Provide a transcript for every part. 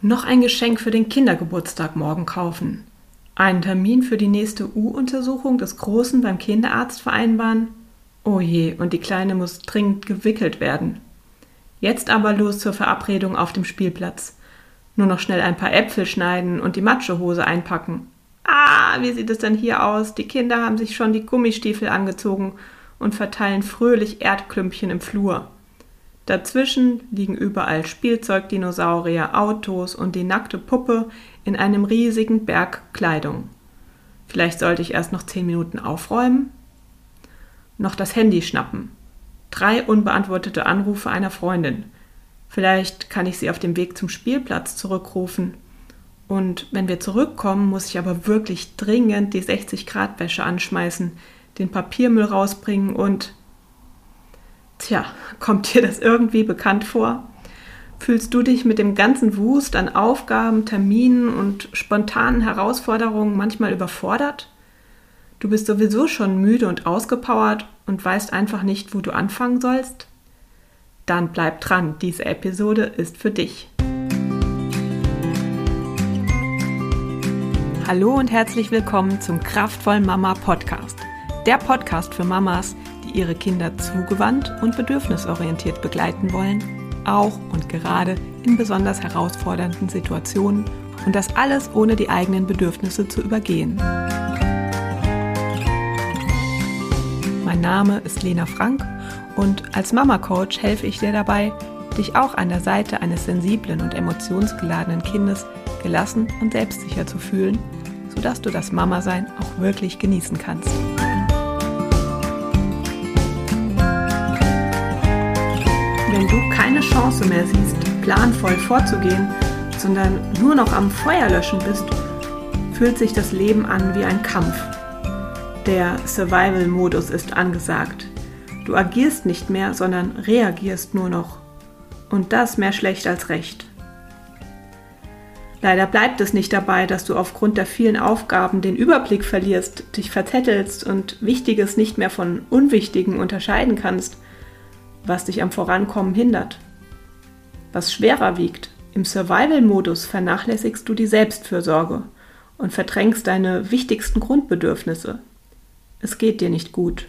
Noch ein Geschenk für den Kindergeburtstag morgen kaufen. Einen Termin für die nächste U-Untersuchung des Großen beim Kinderarzt vereinbaren. Oh je, und die Kleine muss dringend gewickelt werden. Jetzt aber los zur Verabredung auf dem Spielplatz. Nur noch schnell ein paar Äpfel schneiden und die Matschehose einpacken. Ah, wie sieht es denn hier aus? Die Kinder haben sich schon die Gummistiefel angezogen und verteilen fröhlich Erdklümpchen im Flur. Dazwischen liegen überall Spielzeugdinosaurier, Autos und die nackte Puppe in einem riesigen Berg Kleidung. Vielleicht sollte ich erst noch zehn Minuten aufräumen? Noch das Handy schnappen. Drei unbeantwortete Anrufe einer Freundin. Vielleicht kann ich sie auf dem Weg zum Spielplatz zurückrufen. Und wenn wir zurückkommen, muss ich aber wirklich dringend die 60 Grad Wäsche anschmeißen, den Papiermüll rausbringen und Tja, kommt dir das irgendwie bekannt vor? Fühlst du dich mit dem ganzen Wust an Aufgaben, Terminen und spontanen Herausforderungen manchmal überfordert? Du bist sowieso schon müde und ausgepowert und weißt einfach nicht, wo du anfangen sollst? Dann bleib dran, diese Episode ist für dich. Hallo und herzlich willkommen zum Kraftvoll Mama Podcast. Der Podcast für Mamas, ihre Kinder zugewandt und bedürfnisorientiert begleiten wollen, auch und gerade in besonders herausfordernden Situationen und das alles ohne die eigenen Bedürfnisse zu übergehen. Mein Name ist Lena Frank und als Mama Coach helfe ich dir dabei, dich auch an der Seite eines sensiblen und emotionsgeladenen Kindes gelassen und selbstsicher zu fühlen, sodass du das Mama-Sein auch wirklich genießen kannst. Keine Chance mehr siehst, planvoll vorzugehen, sondern nur noch am Feuer löschen bist, fühlt sich das Leben an wie ein Kampf. Der Survival-Modus ist angesagt. Du agierst nicht mehr, sondern reagierst nur noch. Und das mehr schlecht als recht. Leider bleibt es nicht dabei, dass du aufgrund der vielen Aufgaben den Überblick verlierst, dich verzettelst und Wichtiges nicht mehr von Unwichtigen unterscheiden kannst – was dich am Vorankommen hindert. Was schwerer wiegt, im Survival-Modus vernachlässigst du die Selbstfürsorge und verdrängst deine wichtigsten Grundbedürfnisse. Es geht dir nicht gut.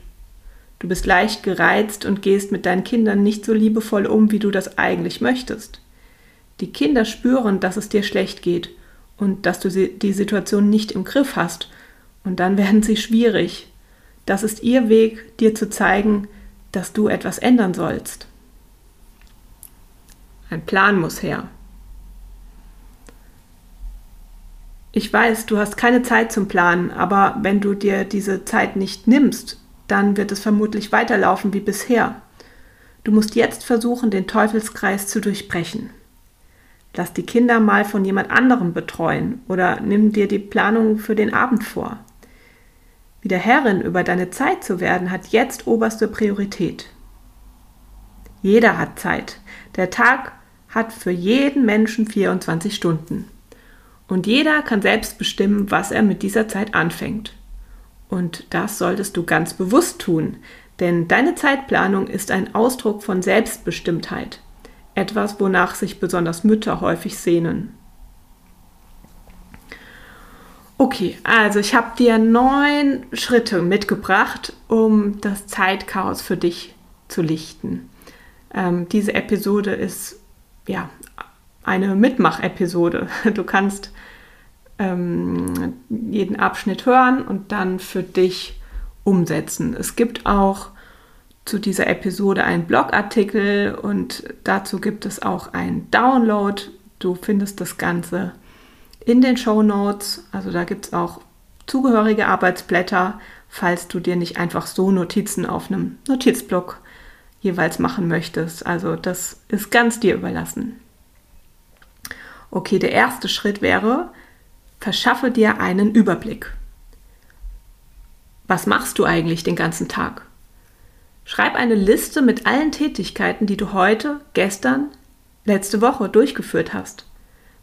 Du bist leicht gereizt und gehst mit deinen Kindern nicht so liebevoll um, wie du das eigentlich möchtest. Die Kinder spüren, dass es dir schlecht geht und dass du die Situation nicht im Griff hast, und dann werden sie schwierig. Das ist ihr Weg, dir zu zeigen, dass du etwas ändern sollst. Ein Plan muss her. Ich weiß, du hast keine Zeit zum Planen, aber wenn du dir diese Zeit nicht nimmst, dann wird es vermutlich weiterlaufen wie bisher. Du musst jetzt versuchen, den Teufelskreis zu durchbrechen. Lass die Kinder mal von jemand anderem betreuen oder nimm dir die Planung für den Abend vor. Wieder Herrin über deine Zeit zu werden, hat jetzt oberste Priorität. Jeder hat Zeit. Der Tag hat für jeden Menschen 24 Stunden. Und jeder kann selbst bestimmen, was er mit dieser Zeit anfängt. Und das solltest du ganz bewusst tun, denn deine Zeitplanung ist ein Ausdruck von Selbstbestimmtheit, etwas, wonach sich besonders Mütter häufig sehnen. Okay, also ich habe dir neun Schritte mitgebracht, um das Zeitchaos für dich zu lichten. Ähm, diese Episode ist ja eine Mitmachepisode. Du kannst ähm, jeden Abschnitt hören und dann für dich umsetzen. Es gibt auch zu dieser Episode einen Blogartikel und dazu gibt es auch einen Download. Du findest das Ganze in den Show Notes. Also da gibt es auch zugehörige Arbeitsblätter, falls du dir nicht einfach so Notizen auf einem Notizblock jeweils machen möchtest. Also das ist ganz dir überlassen. Okay, der erste Schritt wäre, verschaffe dir einen Überblick. Was machst du eigentlich den ganzen Tag? Schreib eine Liste mit allen Tätigkeiten, die du heute, gestern, letzte Woche durchgeführt hast.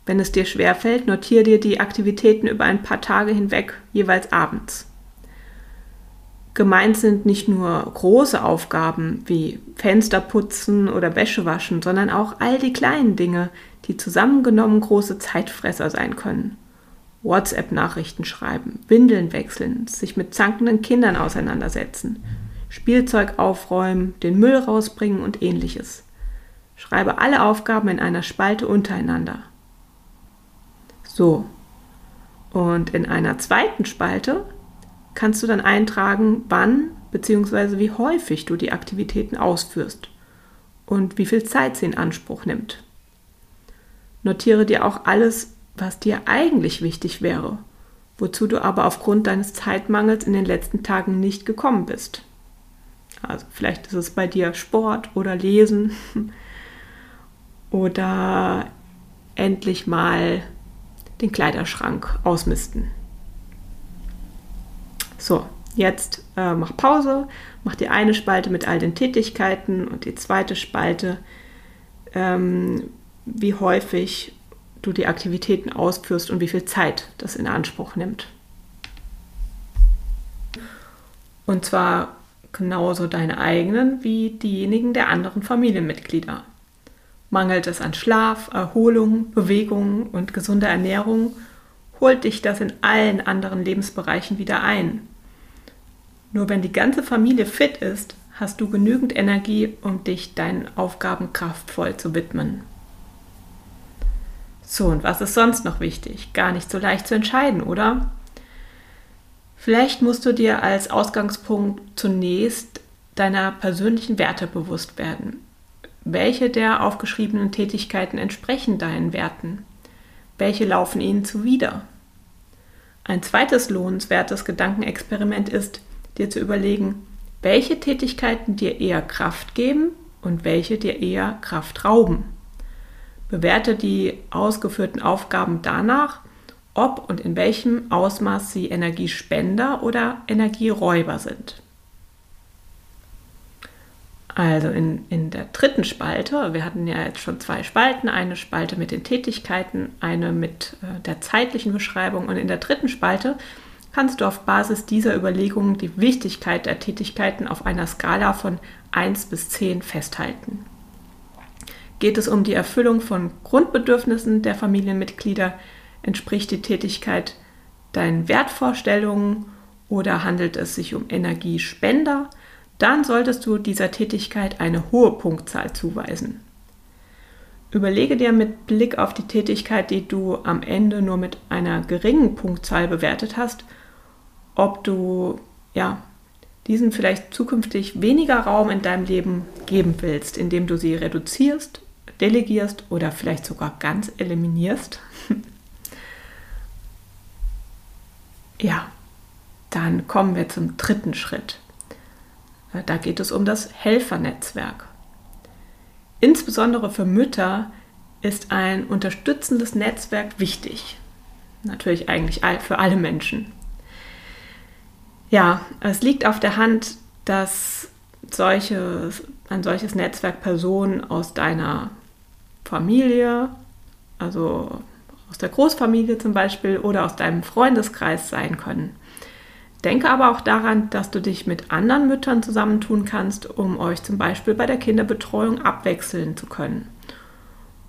Wenn es dir schwerfällt, notiere dir die Aktivitäten über ein paar Tage hinweg, jeweils abends. Gemeint sind nicht nur große Aufgaben wie Fenster putzen oder Wäsche waschen, sondern auch all die kleinen Dinge, die zusammengenommen große Zeitfresser sein können. WhatsApp-Nachrichten schreiben, Windeln wechseln, sich mit zankenden Kindern auseinandersetzen, Spielzeug aufräumen, den Müll rausbringen und ähnliches. Schreibe alle Aufgaben in einer Spalte untereinander. So. Und in einer zweiten Spalte kannst du dann eintragen, wann bzw. wie häufig du die Aktivitäten ausführst und wie viel Zeit sie in Anspruch nimmt. Notiere dir auch alles, was dir eigentlich wichtig wäre, wozu du aber aufgrund deines Zeitmangels in den letzten Tagen nicht gekommen bist. Also vielleicht ist es bei dir Sport oder Lesen oder endlich mal den Kleiderschrank ausmisten. So, jetzt äh, mach Pause, mach die eine Spalte mit all den Tätigkeiten und die zweite Spalte, ähm, wie häufig du die Aktivitäten ausführst und wie viel Zeit das in Anspruch nimmt. Und zwar genauso deine eigenen wie diejenigen der anderen Familienmitglieder. Mangelt es an Schlaf, Erholung, Bewegung und gesunder Ernährung, holt dich das in allen anderen Lebensbereichen wieder ein. Nur wenn die ganze Familie fit ist, hast du genügend Energie, um dich deinen Aufgaben kraftvoll zu widmen. So, und was ist sonst noch wichtig? Gar nicht so leicht zu entscheiden, oder? Vielleicht musst du dir als Ausgangspunkt zunächst deiner persönlichen Werte bewusst werden. Welche der aufgeschriebenen Tätigkeiten entsprechen deinen Werten? Welche laufen ihnen zuwider? Ein zweites lohnenswertes Gedankenexperiment ist, dir zu überlegen, welche Tätigkeiten dir eher Kraft geben und welche dir eher Kraft rauben. Bewerte die ausgeführten Aufgaben danach, ob und in welchem Ausmaß sie Energiespender oder Energieräuber sind. Also in, in der dritten Spalte, wir hatten ja jetzt schon zwei Spalten, eine Spalte mit den Tätigkeiten, eine mit äh, der zeitlichen Beschreibung und in der dritten Spalte kannst du auf Basis dieser Überlegungen die Wichtigkeit der Tätigkeiten auf einer Skala von 1 bis 10 festhalten. Geht es um die Erfüllung von Grundbedürfnissen der Familienmitglieder, entspricht die Tätigkeit deinen Wertvorstellungen oder handelt es sich um Energiespender, dann solltest du dieser Tätigkeit eine hohe Punktzahl zuweisen. Überlege dir mit Blick auf die Tätigkeit, die du am Ende nur mit einer geringen Punktzahl bewertet hast, ob du ja, diesen vielleicht zukünftig weniger Raum in deinem Leben geben willst, indem du sie reduzierst, delegierst oder vielleicht sogar ganz eliminierst. ja, dann kommen wir zum dritten Schritt. Da geht es um das Helfernetzwerk. Insbesondere für Mütter ist ein unterstützendes Netzwerk wichtig. Natürlich eigentlich für alle Menschen. Ja, es liegt auf der Hand, dass solche, ein solches Netzwerk Personen aus deiner Familie, also aus der Großfamilie zum Beispiel oder aus deinem Freundeskreis sein können. Denke aber auch daran, dass du dich mit anderen Müttern zusammentun kannst, um euch zum Beispiel bei der Kinderbetreuung abwechseln zu können.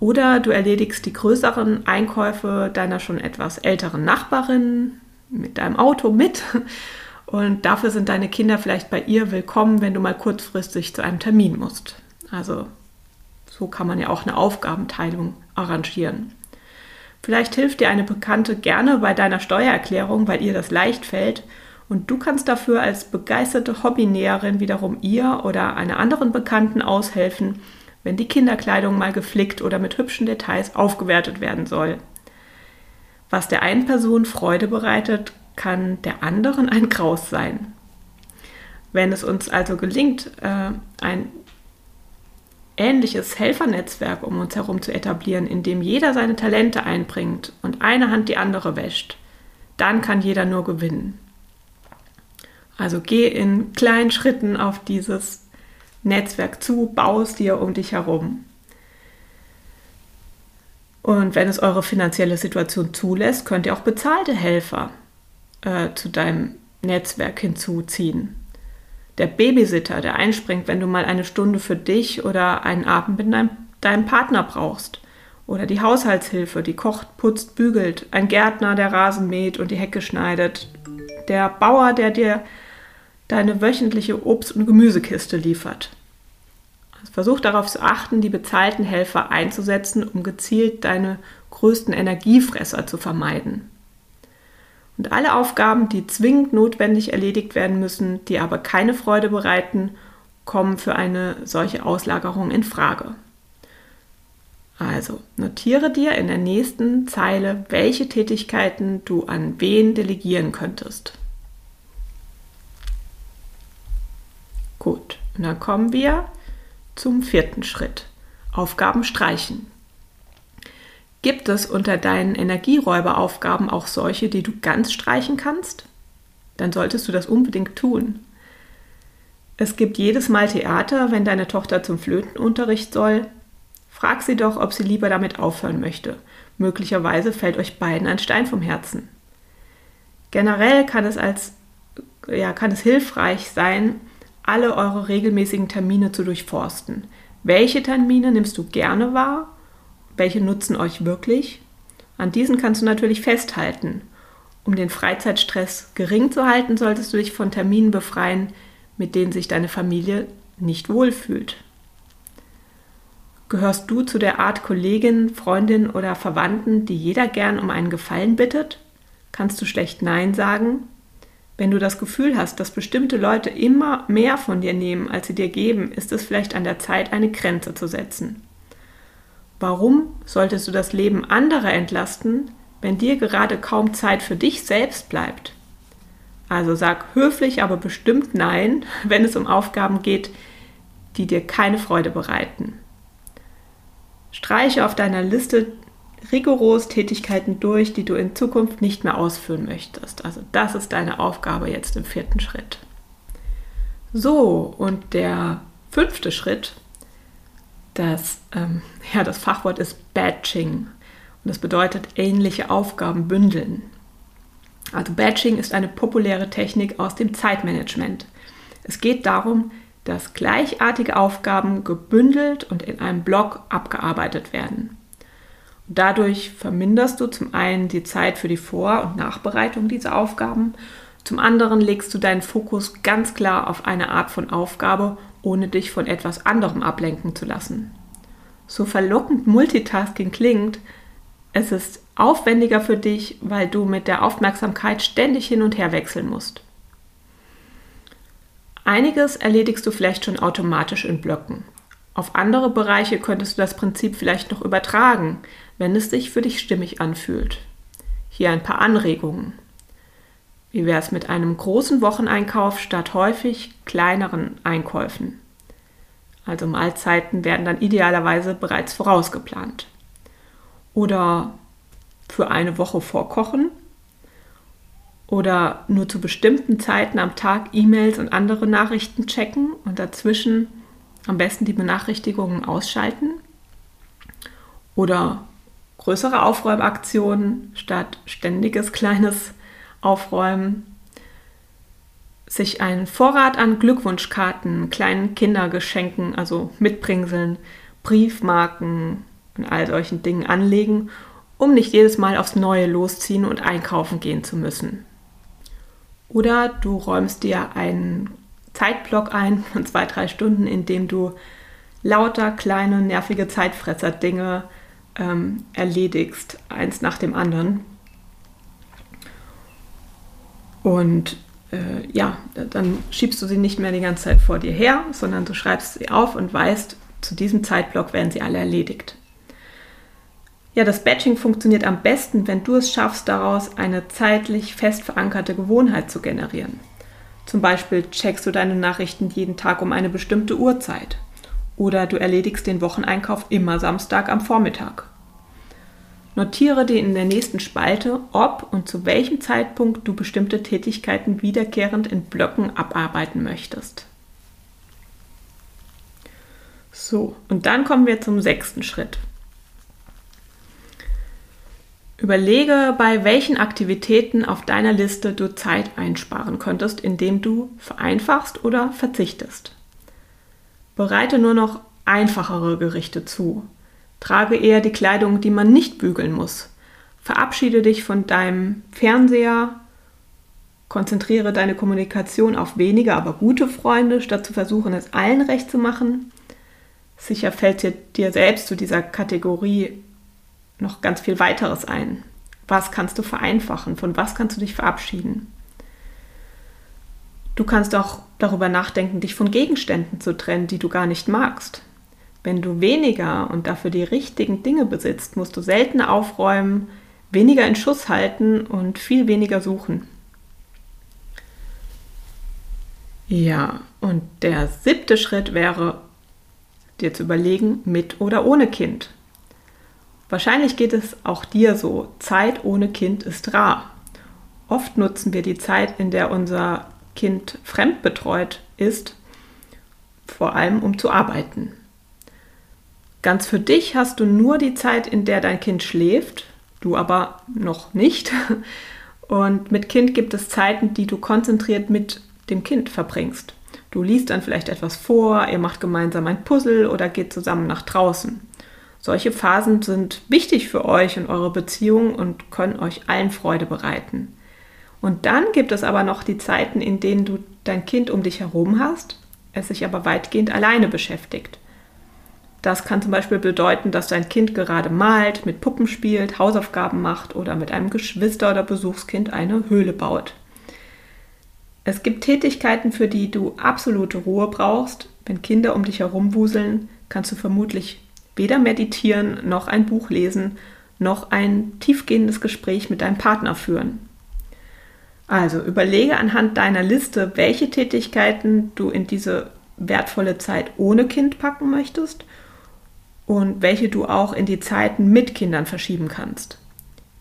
Oder du erledigst die größeren Einkäufe deiner schon etwas älteren Nachbarin mit deinem Auto mit und dafür sind deine Kinder vielleicht bei ihr willkommen, wenn du mal kurzfristig zu einem Termin musst. Also so kann man ja auch eine Aufgabenteilung arrangieren. Vielleicht hilft dir eine Bekannte gerne bei deiner Steuererklärung, weil ihr das leicht fällt und du kannst dafür als begeisterte Hobbynäherin wiederum ihr oder einer anderen Bekannten aushelfen, wenn die Kinderkleidung mal geflickt oder mit hübschen Details aufgewertet werden soll. Was der einen Person Freude bereitet, kann der anderen ein Graus sein. Wenn es uns also gelingt, äh, ein ähnliches Helfernetzwerk um uns herum zu etablieren, in dem jeder seine Talente einbringt und eine Hand die andere wäscht, dann kann jeder nur gewinnen. Also geh in kleinen Schritten auf dieses Netzwerk zu, baust dir um dich herum. Und wenn es eure finanzielle Situation zulässt, könnt ihr auch bezahlte Helfer äh, zu deinem Netzwerk hinzuziehen. der Babysitter, der einspringt, wenn du mal eine Stunde für dich oder einen Abend mit deinem, deinem Partner brauchst. Oder die Haushaltshilfe, die kocht, putzt, bügelt. Ein Gärtner, der Rasen mäht und die Hecke schneidet. Der Bauer, der dir deine wöchentliche Obst- und Gemüsekiste liefert. Also versuch darauf zu achten, die bezahlten Helfer einzusetzen, um gezielt deine größten Energiefresser zu vermeiden. Und alle Aufgaben, die zwingend notwendig erledigt werden müssen, die aber keine Freude bereiten, kommen für eine solche Auslagerung in Frage. Also notiere dir in der nächsten Zeile, welche Tätigkeiten du an wen delegieren könntest. Gut, und dann kommen wir zum vierten Schritt. Aufgaben streichen. Gibt es unter deinen Energieräuberaufgaben auch solche, die du ganz streichen kannst? Dann solltest du das unbedingt tun. Es gibt jedes Mal Theater, wenn deine Tochter zum Flötenunterricht soll. Frag sie doch, ob sie lieber damit aufhören möchte. Möglicherweise fällt euch beiden ein Stein vom Herzen. Generell kann es als ja, kann es hilfreich sein, alle eure regelmäßigen Termine zu durchforsten. Welche Termine nimmst du gerne wahr? Welche nutzen euch wirklich? An diesen kannst du natürlich festhalten. Um den Freizeitstress gering zu halten, solltest du dich von Terminen befreien, mit denen sich deine Familie nicht wohlfühlt. Gehörst du zu der Art Kollegin, Freundin oder Verwandten, die jeder gern um einen Gefallen bittet? Kannst du schlecht Nein sagen? Wenn du das Gefühl hast, dass bestimmte Leute immer mehr von dir nehmen, als sie dir geben, ist es vielleicht an der Zeit, eine Grenze zu setzen. Warum solltest du das Leben anderer entlasten, wenn dir gerade kaum Zeit für dich selbst bleibt? Also sag höflich, aber bestimmt Nein, wenn es um Aufgaben geht, die dir keine Freude bereiten. Streiche auf deiner Liste rigoros Tätigkeiten durch, die du in Zukunft nicht mehr ausführen möchtest. Also das ist deine Aufgabe jetzt im vierten Schritt. So, und der fünfte Schritt, das, ähm, ja, das Fachwort ist Batching. Und das bedeutet ähnliche Aufgaben bündeln. Also Batching ist eine populäre Technik aus dem Zeitmanagement. Es geht darum, dass gleichartige Aufgaben gebündelt und in einem Block abgearbeitet werden. Dadurch verminderst du zum einen die Zeit für die Vor- und Nachbereitung dieser Aufgaben, zum anderen legst du deinen Fokus ganz klar auf eine Art von Aufgabe, ohne dich von etwas anderem ablenken zu lassen. So verlockend Multitasking klingt, es ist aufwendiger für dich, weil du mit der Aufmerksamkeit ständig hin und her wechseln musst. Einiges erledigst du vielleicht schon automatisch in Blöcken. Auf andere Bereiche könntest du das Prinzip vielleicht noch übertragen, wenn es sich für dich stimmig anfühlt. Hier ein paar Anregungen. Wie wäre es mit einem großen Wocheneinkauf statt häufig kleineren Einkäufen? Also Mahlzeiten werden dann idealerweise bereits vorausgeplant. Oder für eine Woche vorkochen. Oder nur zu bestimmten Zeiten am Tag E-Mails und andere Nachrichten checken und dazwischen am besten die Benachrichtigungen ausschalten. Oder größere Aufräumaktionen statt ständiges kleines Aufräumen. Sich einen Vorrat an Glückwunschkarten, kleinen Kindergeschenken, also Mitbringseln, Briefmarken und all solchen Dingen anlegen, um nicht jedes Mal aufs Neue losziehen und einkaufen gehen zu müssen. Oder du räumst dir einen Zeitblock ein von zwei, drei Stunden, in dem du lauter kleine, nervige Zeitfresser-Dinge ähm, erledigst, eins nach dem anderen. Und äh, ja, dann schiebst du sie nicht mehr die ganze Zeit vor dir her, sondern du schreibst sie auf und weißt, zu diesem Zeitblock werden sie alle erledigt. Ja, das Batching funktioniert am besten, wenn du es schaffst, daraus eine zeitlich fest verankerte Gewohnheit zu generieren. Zum Beispiel checkst du deine Nachrichten jeden Tag um eine bestimmte Uhrzeit. Oder du erledigst den Wocheneinkauf immer Samstag am Vormittag. Notiere dir in der nächsten Spalte, ob und zu welchem Zeitpunkt du bestimmte Tätigkeiten wiederkehrend in Blöcken abarbeiten möchtest. So, und dann kommen wir zum sechsten Schritt. Überlege, bei welchen Aktivitäten auf deiner Liste du Zeit einsparen könntest, indem du vereinfachst oder verzichtest. Bereite nur noch einfachere Gerichte zu. Trage eher die Kleidung, die man nicht bügeln muss. Verabschiede dich von deinem Fernseher. Konzentriere deine Kommunikation auf wenige, aber gute Freunde, statt zu versuchen, es allen recht zu machen. Sicher fällt dir, dir selbst zu dieser Kategorie noch ganz viel weiteres ein. Was kannst du vereinfachen? Von was kannst du dich verabschieden? Du kannst auch darüber nachdenken, dich von Gegenständen zu trennen, die du gar nicht magst. Wenn du weniger und dafür die richtigen Dinge besitzt, musst du seltener aufräumen, weniger in Schuss halten und viel weniger suchen. Ja, und der siebte Schritt wäre, dir zu überlegen, mit oder ohne Kind. Wahrscheinlich geht es auch dir so. Zeit ohne Kind ist rar. Oft nutzen wir die Zeit, in der unser Kind fremdbetreut ist, vor allem um zu arbeiten. Ganz für dich hast du nur die Zeit, in der dein Kind schläft, du aber noch nicht. Und mit Kind gibt es Zeiten, die du konzentriert mit dem Kind verbringst. Du liest dann vielleicht etwas vor, ihr macht gemeinsam ein Puzzle oder geht zusammen nach draußen. Solche Phasen sind wichtig für euch und eure Beziehung und können euch allen Freude bereiten. Und dann gibt es aber noch die Zeiten, in denen du dein Kind um dich herum hast, es sich aber weitgehend alleine beschäftigt. Das kann zum Beispiel bedeuten, dass dein Kind gerade malt, mit Puppen spielt, Hausaufgaben macht oder mit einem Geschwister oder Besuchskind eine Höhle baut. Es gibt Tätigkeiten, für die du absolute Ruhe brauchst. Wenn Kinder um dich herum wuseln, kannst du vermutlich weder meditieren, noch ein Buch lesen, noch ein tiefgehendes Gespräch mit deinem Partner führen. Also überlege anhand deiner Liste, welche Tätigkeiten du in diese wertvolle Zeit ohne Kind packen möchtest und welche du auch in die Zeiten mit Kindern verschieben kannst.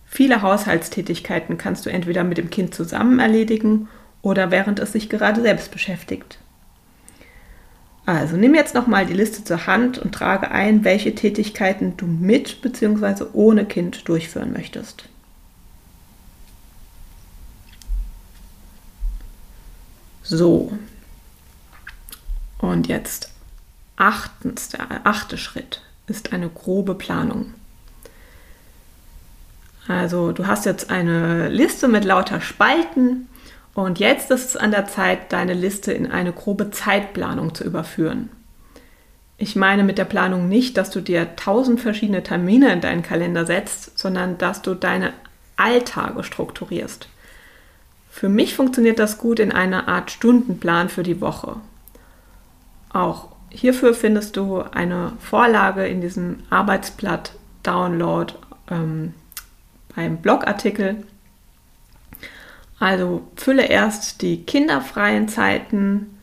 Viele Haushaltstätigkeiten kannst du entweder mit dem Kind zusammen erledigen oder während es sich gerade selbst beschäftigt. Also nimm jetzt nochmal die Liste zur Hand und trage ein, welche Tätigkeiten du mit bzw. ohne Kind durchführen möchtest. So. Und jetzt achtens, der achte Schritt ist eine grobe Planung. Also du hast jetzt eine Liste mit lauter Spalten und jetzt ist es an der Zeit, deine Liste in eine grobe Zeitplanung zu überführen. Ich meine mit der Planung nicht, dass du dir tausend verschiedene Termine in deinen Kalender setzt, sondern dass du deine Alltage strukturierst. Für mich funktioniert das gut in einer Art Stundenplan für die Woche. Auch hierfür findest du eine Vorlage in diesem Arbeitsblatt Download ähm, beim Blogartikel also fülle erst die kinderfreien Zeiten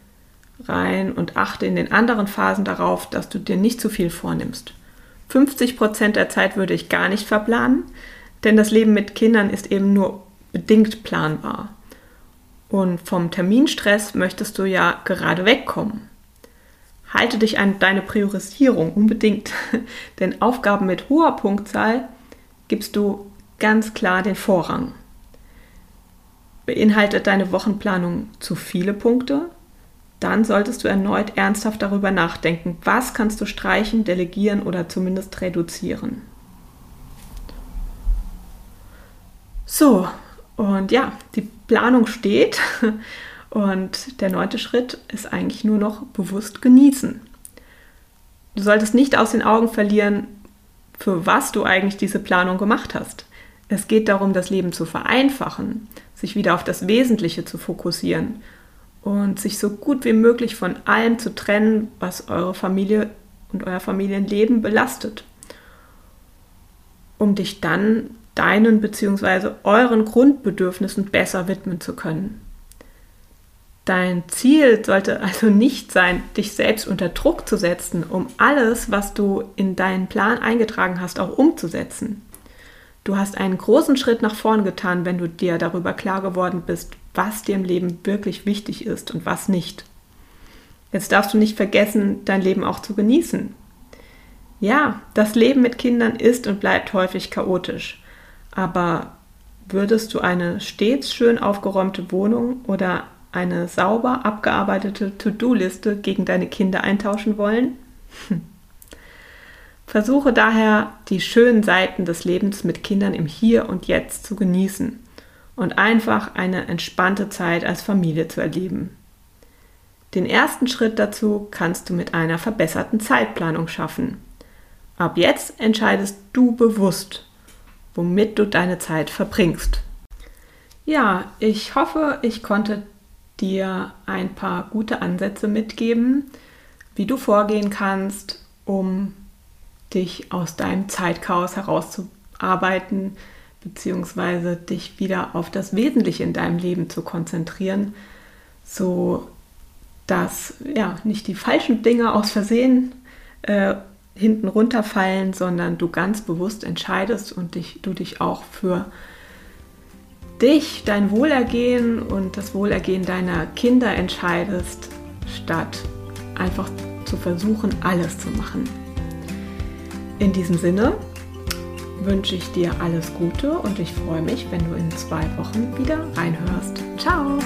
rein und achte in den anderen Phasen darauf, dass du dir nicht zu viel vornimmst. 50 Prozent der Zeit würde ich gar nicht verplanen, denn das Leben mit Kindern ist eben nur bedingt planbar. Und vom Terminstress möchtest du ja gerade wegkommen. Halte dich an deine Priorisierung unbedingt, denn Aufgaben mit hoher Punktzahl gibst du ganz klar den Vorrang. Beinhaltet deine Wochenplanung zu viele Punkte? Dann solltest du erneut ernsthaft darüber nachdenken, was kannst du streichen, delegieren oder zumindest reduzieren. So, und ja, die Planung steht und der neunte Schritt ist eigentlich nur noch bewusst genießen. Du solltest nicht aus den Augen verlieren, für was du eigentlich diese Planung gemacht hast. Es geht darum, das Leben zu vereinfachen, sich wieder auf das Wesentliche zu fokussieren und sich so gut wie möglich von allem zu trennen, was eure Familie und euer Familienleben belastet, um dich dann deinen bzw. euren Grundbedürfnissen besser widmen zu können. Dein Ziel sollte also nicht sein, dich selbst unter Druck zu setzen, um alles, was du in deinen Plan eingetragen hast, auch umzusetzen. Du hast einen großen Schritt nach vorn getan, wenn du dir darüber klar geworden bist, was dir im Leben wirklich wichtig ist und was nicht. Jetzt darfst du nicht vergessen, dein Leben auch zu genießen. Ja, das Leben mit Kindern ist und bleibt häufig chaotisch. Aber würdest du eine stets schön aufgeräumte Wohnung oder eine sauber abgearbeitete To-Do-Liste gegen deine Kinder eintauschen wollen? Hm. Versuche daher, die schönen Seiten des Lebens mit Kindern im Hier und Jetzt zu genießen und einfach eine entspannte Zeit als Familie zu erleben. Den ersten Schritt dazu kannst du mit einer verbesserten Zeitplanung schaffen. Ab jetzt entscheidest du bewusst, womit du deine Zeit verbringst. Ja, ich hoffe, ich konnte dir ein paar gute Ansätze mitgeben, wie du vorgehen kannst, um dich aus deinem Zeitchaos herauszuarbeiten, beziehungsweise dich wieder auf das Wesentliche in deinem Leben zu konzentrieren, so dass ja nicht die falschen Dinge aus Versehen äh, hinten runterfallen, sondern du ganz bewusst entscheidest und dich, du dich auch für dich, dein Wohlergehen und das Wohlergehen deiner Kinder entscheidest, statt einfach zu versuchen, alles zu machen. In diesem Sinne wünsche ich dir alles Gute und ich freue mich, wenn du in zwei Wochen wieder reinhörst. Ciao!